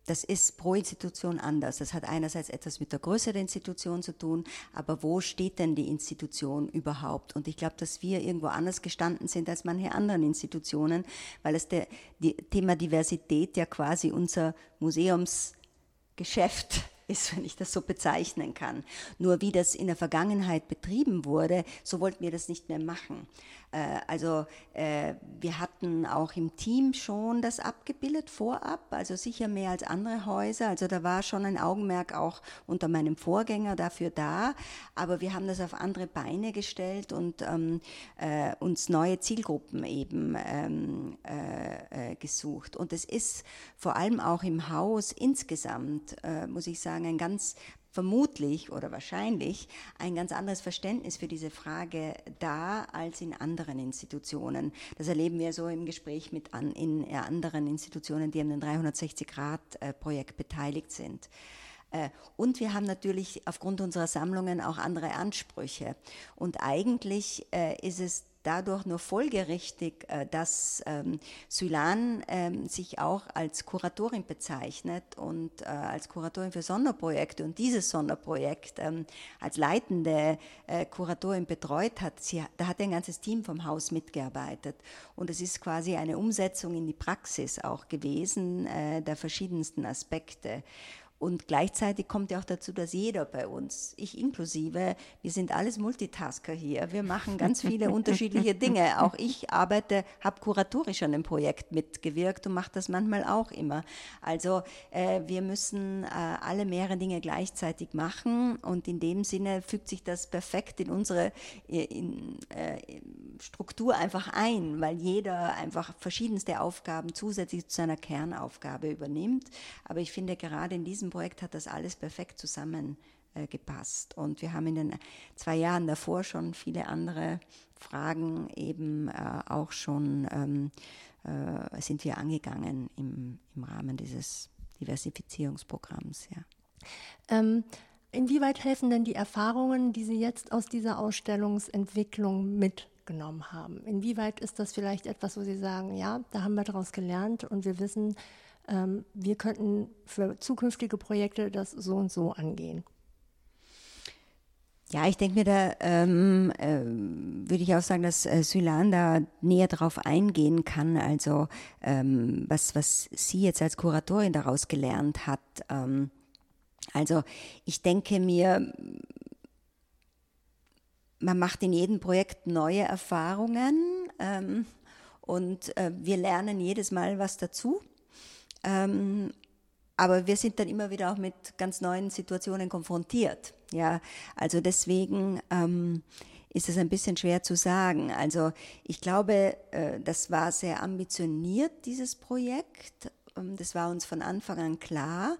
das ist pro Institution anders. Das hat einerseits etwas mit der Größe der Institution zu tun, aber wo steht denn die Institution überhaupt? Und ich glaube, dass wir irgendwo anders gestanden sind als manche anderen Institutionen, weil es der die, Thema Diversität ja quasi unser Museumsgeschäft ist, wenn ich das so bezeichnen kann. Nur wie das in der Vergangenheit betrieben wurde, so wollten wir das nicht mehr machen. Äh, also äh, wir hatten auch im Team schon das abgebildet vorab, also sicher mehr als andere Häuser. Also da war schon ein Augenmerk auch unter meinem Vorgänger dafür da. Aber wir haben das auf andere Beine gestellt und ähm, äh, uns neue Zielgruppen eben ähm, äh, äh, gesucht. Und es ist vor allem auch im Haus insgesamt, muss ich sagen, ein ganz vermutlich oder wahrscheinlich ein ganz anderes Verständnis für diese Frage da als in anderen Institutionen. Das erleben wir so im Gespräch mit an, in anderen Institutionen, die an dem 360-Grad-Projekt beteiligt sind. Äh, und wir haben natürlich aufgrund unserer Sammlungen auch andere Ansprüche. Und eigentlich äh, ist es dadurch nur folgerichtig, äh, dass ähm, Sylan ähm, sich auch als Kuratorin bezeichnet und äh, als Kuratorin für Sonderprojekte und dieses Sonderprojekt ähm, als leitende äh, Kuratorin betreut hat. Sie, da hat ein ganzes Team vom Haus mitgearbeitet und es ist quasi eine Umsetzung in die Praxis auch gewesen der verschiedensten Aspekte. Und gleichzeitig kommt ja auch dazu, dass jeder bei uns, ich inklusive, wir sind alles Multitasker hier. Wir machen ganz viele unterschiedliche Dinge. Auch ich arbeite, habe kuratorisch an dem Projekt mitgewirkt und mache das manchmal auch immer. Also äh, wir müssen äh, alle mehrere Dinge gleichzeitig machen und in dem Sinne fügt sich das perfekt in unsere in, äh, Struktur einfach ein, weil jeder einfach verschiedenste Aufgaben zusätzlich zu seiner Kernaufgabe übernimmt. Aber ich finde gerade in diesem diesem Projekt hat das alles perfekt zusammengepasst. Und wir haben in den zwei Jahren davor schon viele andere Fragen eben äh, auch schon ähm, äh, sind wir angegangen im, im Rahmen dieses Diversifizierungsprogramms. Ja. Ähm, inwieweit helfen denn die Erfahrungen, die Sie jetzt aus dieser Ausstellungsentwicklung mitgenommen haben? Inwieweit ist das vielleicht etwas, wo Sie sagen, ja, da haben wir daraus gelernt und wir wissen, ähm, wir könnten für zukünftige Projekte das so und so angehen. Ja, ich denke mir, da ähm, äh, würde ich auch sagen, dass äh, Sylan da näher darauf eingehen kann, also ähm, was, was sie jetzt als Kuratorin daraus gelernt hat. Ähm, also ich denke mir, man macht in jedem Projekt neue Erfahrungen ähm, und äh, wir lernen jedes Mal was dazu. Ähm, aber wir sind dann immer wieder auch mit ganz neuen Situationen konfrontiert. Ja, also deswegen ähm, ist es ein bisschen schwer zu sagen. Also ich glaube, äh, das war sehr ambitioniert, dieses Projekt. Ähm, das war uns von Anfang an klar.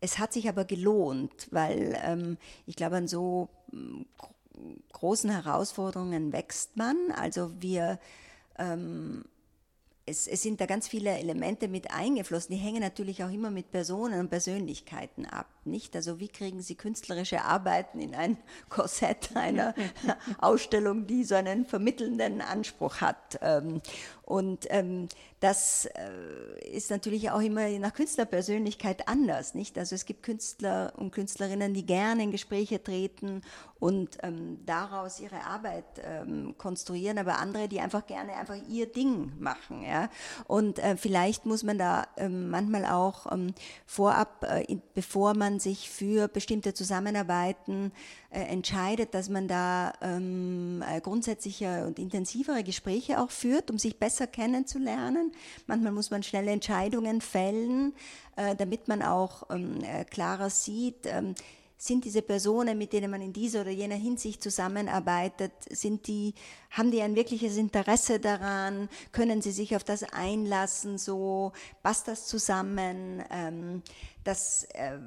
Es hat sich aber gelohnt, weil ähm, ich glaube, an so mm, großen Herausforderungen wächst man. Also wir ähm, es, es, sind da ganz viele Elemente mit eingeflossen. Die hängen natürlich auch immer mit Personen und Persönlichkeiten ab, nicht? Also wie kriegen Sie künstlerische Arbeiten in ein Korsett einer Ausstellung, die so einen vermittelnden Anspruch hat? Und ähm, das äh, ist natürlich auch immer nach Künstlerpersönlichkeit anders, nicht? Also es gibt Künstler und Künstlerinnen, die gerne in Gespräche treten und ähm, daraus ihre Arbeit ähm, konstruieren, aber andere, die einfach gerne einfach ihr Ding machen, ja. Und äh, vielleicht muss man da ähm, manchmal auch ähm, vorab, äh, bevor man sich für bestimmte Zusammenarbeiten äh, entscheidet, dass man da ähm, äh, grundsätzliche und intensivere Gespräche auch führt, um sich besser kennenzulernen. Manchmal muss man schnelle Entscheidungen fällen, äh, damit man auch ähm, äh, klarer sieht, ähm, sind diese Personen, mit denen man in dieser oder jener Hinsicht zusammenarbeitet, sind die, haben die ein wirkliches Interesse daran? Können sie sich auf das einlassen? So passt das zusammen? Ähm, das äh,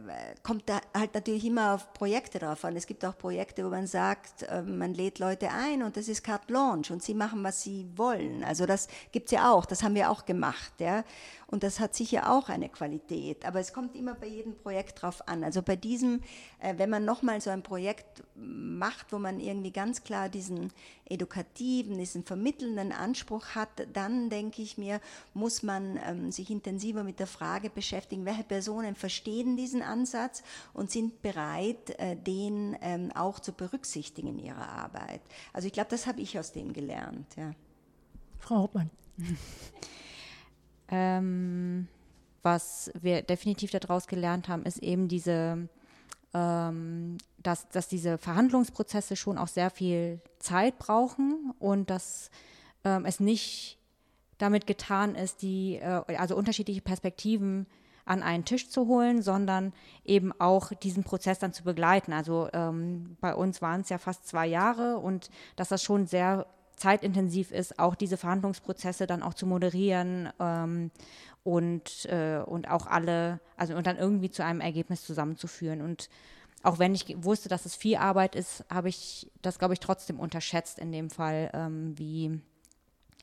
kommt da halt natürlich immer auf Projekte drauf an. Es gibt auch Projekte, wo man sagt, äh, man lädt Leute ein und das ist carte blanche und sie machen, was sie wollen. Also das gibt's ja auch, das haben wir auch gemacht. Ja? Und das hat sicher auch eine Qualität. Aber es kommt immer bei jedem Projekt drauf an. Also bei diesem, äh, wenn man nochmal so ein Projekt macht, wo man irgendwie ganz klar diesen edukativen, diesen vermittelnden Anspruch hat, dann denke ich mir, muss man ähm, sich intensiver mit der Frage beschäftigen, welche Personen verstehen diesen Ansatz und sind bereit, äh, den ähm, auch zu berücksichtigen in ihrer Arbeit. Also ich glaube, das habe ich aus dem gelernt. Ja. Frau Hauptmann. Ähm, was wir definitiv daraus gelernt haben, ist eben diese, ähm, dass, dass diese Verhandlungsprozesse schon auch sehr viel Zeit brauchen und dass ähm, es nicht damit getan ist, die, äh, also unterschiedliche Perspektiven an einen Tisch zu holen, sondern eben auch diesen Prozess dann zu begleiten. Also ähm, bei uns waren es ja fast zwei Jahre und dass das schon sehr zeitintensiv ist, auch diese Verhandlungsprozesse dann auch zu moderieren ähm, und, äh, und auch alle, also und dann irgendwie zu einem Ergebnis zusammenzuführen. Und auch wenn ich wusste, dass es viel Arbeit ist, habe ich das, glaube ich, trotzdem unterschätzt in dem Fall, ähm, wie,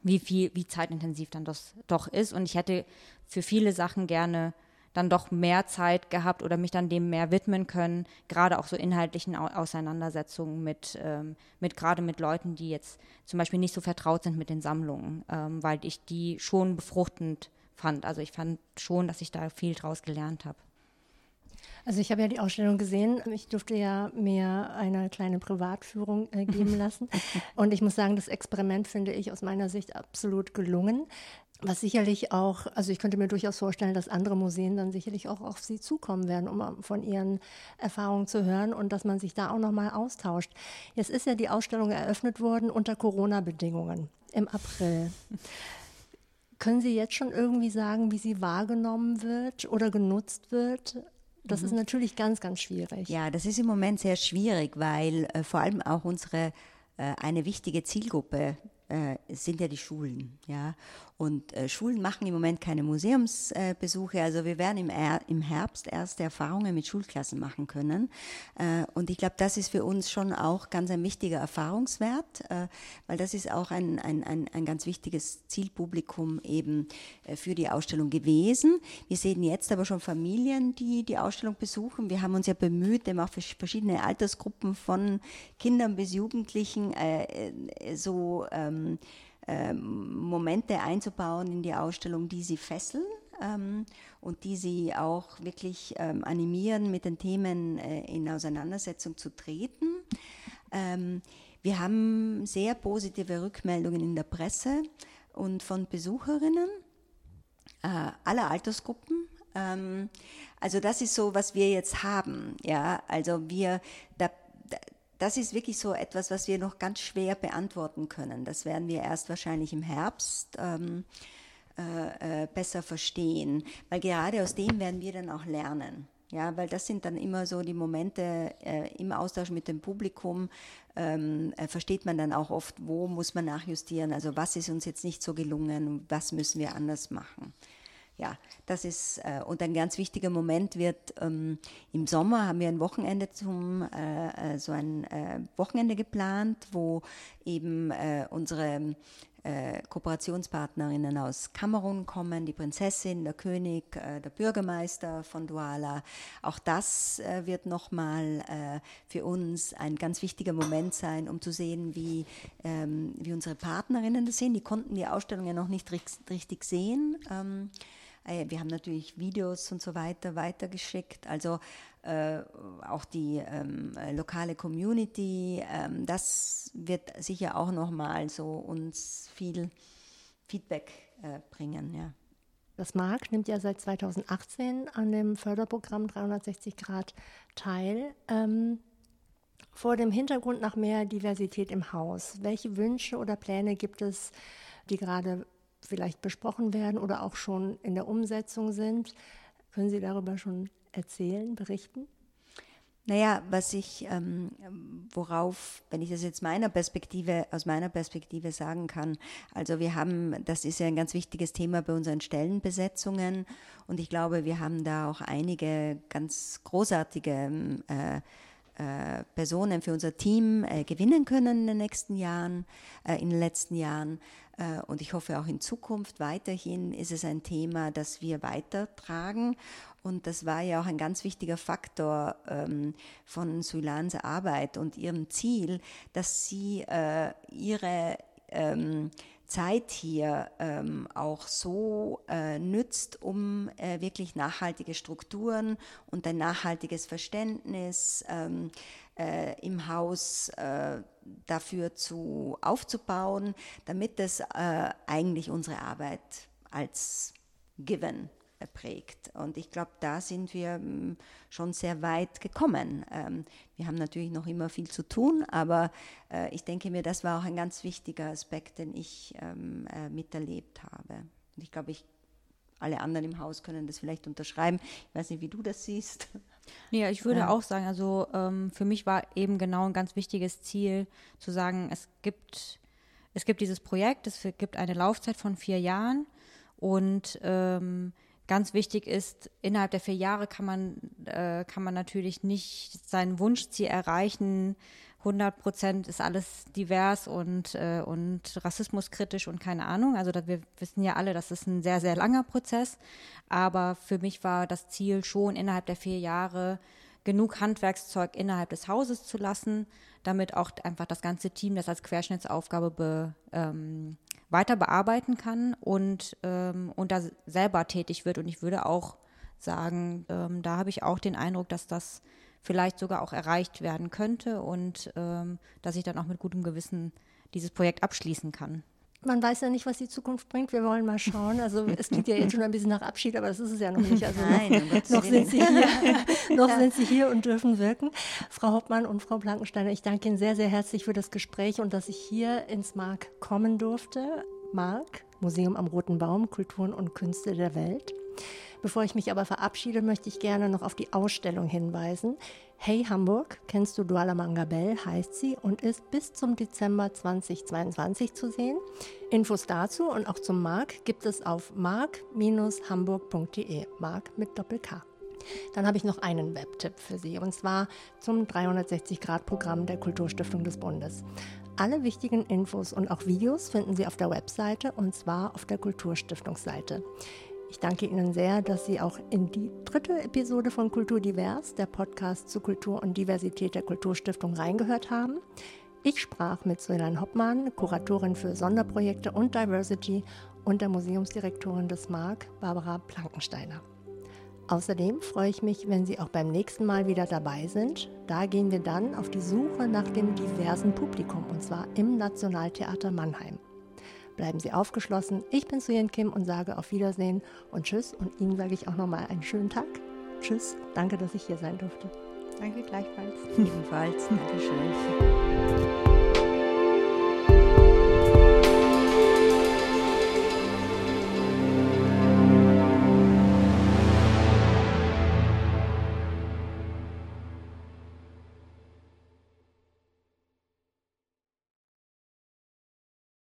wie viel, wie zeitintensiv dann das doch ist. Und ich hätte für viele Sachen gerne dann doch mehr Zeit gehabt oder mich dann dem mehr widmen können, gerade auch so inhaltlichen Auseinandersetzungen mit, ähm, mit gerade mit Leuten, die jetzt zum Beispiel nicht so vertraut sind mit den Sammlungen, ähm, weil ich die schon befruchtend fand. Also ich fand schon, dass ich da viel draus gelernt habe. Also ich habe ja die Ausstellung gesehen. Ich durfte ja mir eine kleine Privatführung äh, geben lassen. Und ich muss sagen, das Experiment finde ich aus meiner Sicht absolut gelungen. Was sicherlich auch, also ich könnte mir durchaus vorstellen, dass andere Museen dann sicherlich auch auf Sie zukommen werden, um von Ihren Erfahrungen zu hören und dass man sich da auch nochmal austauscht. Jetzt ist ja die Ausstellung eröffnet worden unter Corona-Bedingungen im April. Können Sie jetzt schon irgendwie sagen, wie sie wahrgenommen wird oder genutzt wird? Das mhm. ist natürlich ganz, ganz schwierig. Ja, das ist im Moment sehr schwierig, weil äh, vor allem auch unsere äh, eine wichtige Zielgruppe äh, sind ja die Schulen. Ja? Und äh, Schulen machen im Moment keine Museumsbesuche. Äh, also wir werden im, er im Herbst erste Erfahrungen mit Schulklassen machen können. Äh, und ich glaube, das ist für uns schon auch ganz ein wichtiger Erfahrungswert, äh, weil das ist auch ein, ein, ein, ein ganz wichtiges Zielpublikum eben äh, für die Ausstellung gewesen. Wir sehen jetzt aber schon Familien, die die Ausstellung besuchen. Wir haben uns ja bemüht, eben auch für verschiedene Altersgruppen von Kindern bis Jugendlichen äh, so ähm, ähm, Momente einzubauen in die Ausstellung, die sie fesseln ähm, und die sie auch wirklich ähm, animieren, mit den Themen äh, in Auseinandersetzung zu treten. Ähm, wir haben sehr positive Rückmeldungen in der Presse und von Besucherinnen äh, aller Altersgruppen. Ähm, also das ist so, was wir jetzt haben. Ja, also wir, da das ist wirklich so etwas, was wir noch ganz schwer beantworten können. Das werden wir erst wahrscheinlich im Herbst ähm, äh, äh, besser verstehen, weil gerade aus dem werden wir dann auch lernen. Ja, weil das sind dann immer so die Momente äh, im Austausch mit dem Publikum, ähm, äh, versteht man dann auch oft, wo muss man nachjustieren, also was ist uns jetzt nicht so gelungen, was müssen wir anders machen. Ja, das ist, äh, und ein ganz wichtiger Moment wird, ähm, im Sommer haben wir ein Wochenende zum, äh, äh so ein äh, Wochenende geplant, wo eben äh, unsere äh, Kooperationspartnerinnen aus Kamerun kommen, die Prinzessin, der König, der Bürgermeister von Douala. Auch das wird nochmal für uns ein ganz wichtiger Moment sein, um zu sehen, wie, ähm, wie unsere Partnerinnen das sehen. Die konnten die Ausstellung ja noch nicht richtig sehen. Ähm, äh, wir haben natürlich Videos und so weiter weitergeschickt. Also äh, auch die ähm, lokale Community, ähm, das wird sicher auch nochmal so uns viel Feedback äh, bringen. Ja. Das MARC nimmt ja seit 2018 an dem Förderprogramm 360 Grad teil. Ähm, vor dem Hintergrund nach mehr Diversität im Haus, welche Wünsche oder Pläne gibt es, die gerade vielleicht besprochen werden oder auch schon in der Umsetzung sind? Können Sie darüber schon erzählen, berichten? Naja, was ich, ähm, worauf, wenn ich das jetzt meiner Perspektive, aus meiner Perspektive sagen kann, also wir haben, das ist ja ein ganz wichtiges Thema bei unseren Stellenbesetzungen und ich glaube, wir haben da auch einige ganz großartige äh, äh, Personen für unser Team äh, gewinnen können in den nächsten Jahren, äh, in den letzten Jahren. Äh, und ich hoffe auch in Zukunft weiterhin ist es ein Thema, das wir weitertragen. Und das war ja auch ein ganz wichtiger Faktor ähm, von Suilans Arbeit und ihrem Ziel, dass sie äh, ihre ähm, Zeit hier ähm, auch so äh, nützt, um äh, wirklich nachhaltige Strukturen und ein nachhaltiges Verständnis ähm, äh, im Haus äh, dafür zu aufzubauen, damit es äh, eigentlich unsere Arbeit als Given prägt. Und ich glaube, da sind wir ähm, schon sehr weit gekommen. Ähm, wir haben natürlich noch immer viel zu tun, aber äh, ich denke mir, das war auch ein ganz wichtiger Aspekt, den ich ähm, äh, miterlebt habe. Und ich glaube, ich, alle anderen im Haus können das vielleicht unterschreiben. Ich weiß nicht, wie du das siehst. Ja, ich würde ja. auch sagen, also ähm, für mich war eben genau ein ganz wichtiges Ziel, zu sagen, es gibt, es gibt dieses Projekt, es gibt eine Laufzeit von vier Jahren und ähm, Ganz wichtig ist, innerhalb der vier Jahre kann man, äh, kann man natürlich nicht sein Wunschziel erreichen. 100 Prozent ist alles divers und, äh, und rassismuskritisch und keine Ahnung. Also wir wissen ja alle, das ist ein sehr, sehr langer Prozess. Aber für mich war das Ziel schon innerhalb der vier Jahre genug Handwerkszeug innerhalb des Hauses zu lassen, damit auch einfach das ganze Team das als Querschnittsaufgabe be, ähm, weiter bearbeiten kann und, ähm, und da selber tätig wird. Und ich würde auch sagen, ähm, da habe ich auch den Eindruck, dass das vielleicht sogar auch erreicht werden könnte und ähm, dass ich dann auch mit gutem Gewissen dieses Projekt abschließen kann. Man weiß ja nicht, was die Zukunft bringt. Wir wollen mal schauen. Also es klingt ja jetzt schon ein bisschen nach Abschied, aber das ist es ja noch nicht. Also Nein, noch, sind Sie hier, noch sind Sie hier und dürfen wirken. Frau Hauptmann und Frau Blankensteiner, ich danke Ihnen sehr, sehr herzlich für das Gespräch und dass ich hier ins Mark kommen durfte. Mark, Museum am Roten Baum, Kulturen und Künste der Welt. Bevor ich mich aber verabschiede, möchte ich gerne noch auf die Ausstellung hinweisen. Hey Hamburg, kennst du Douala Mangabell, heißt sie und ist bis zum Dezember 2022 zu sehen. Infos dazu und auch zum Mark gibt es auf mark-hamburg.de, Mark mit Doppel-K. Dann habe ich noch einen Webtipp für Sie und zwar zum 360-Grad-Programm der Kulturstiftung des Bundes. Alle wichtigen Infos und auch Videos finden Sie auf der Webseite und zwar auf der Kulturstiftungsseite. Ich danke Ihnen sehr, dass Sie auch in die dritte Episode von Kultur Divers, der Podcast zu Kultur und Diversität der Kulturstiftung, reingehört haben. Ich sprach mit Sulan Hoppmann, Kuratorin für Sonderprojekte und Diversity und der Museumsdirektorin des MARC, Barbara Plankensteiner. Außerdem freue ich mich, wenn Sie auch beim nächsten Mal wieder dabei sind. Da gehen wir dann auf die Suche nach dem diversen Publikum und zwar im Nationaltheater Mannheim. Bleiben Sie aufgeschlossen. Ich bin Suyen Kim und sage auf Wiedersehen und Tschüss. Und Ihnen sage ich auch nochmal einen schönen Tag. Tschüss. Danke, dass ich hier sein durfte. Danke gleichfalls. Ebenfalls. Dankeschön.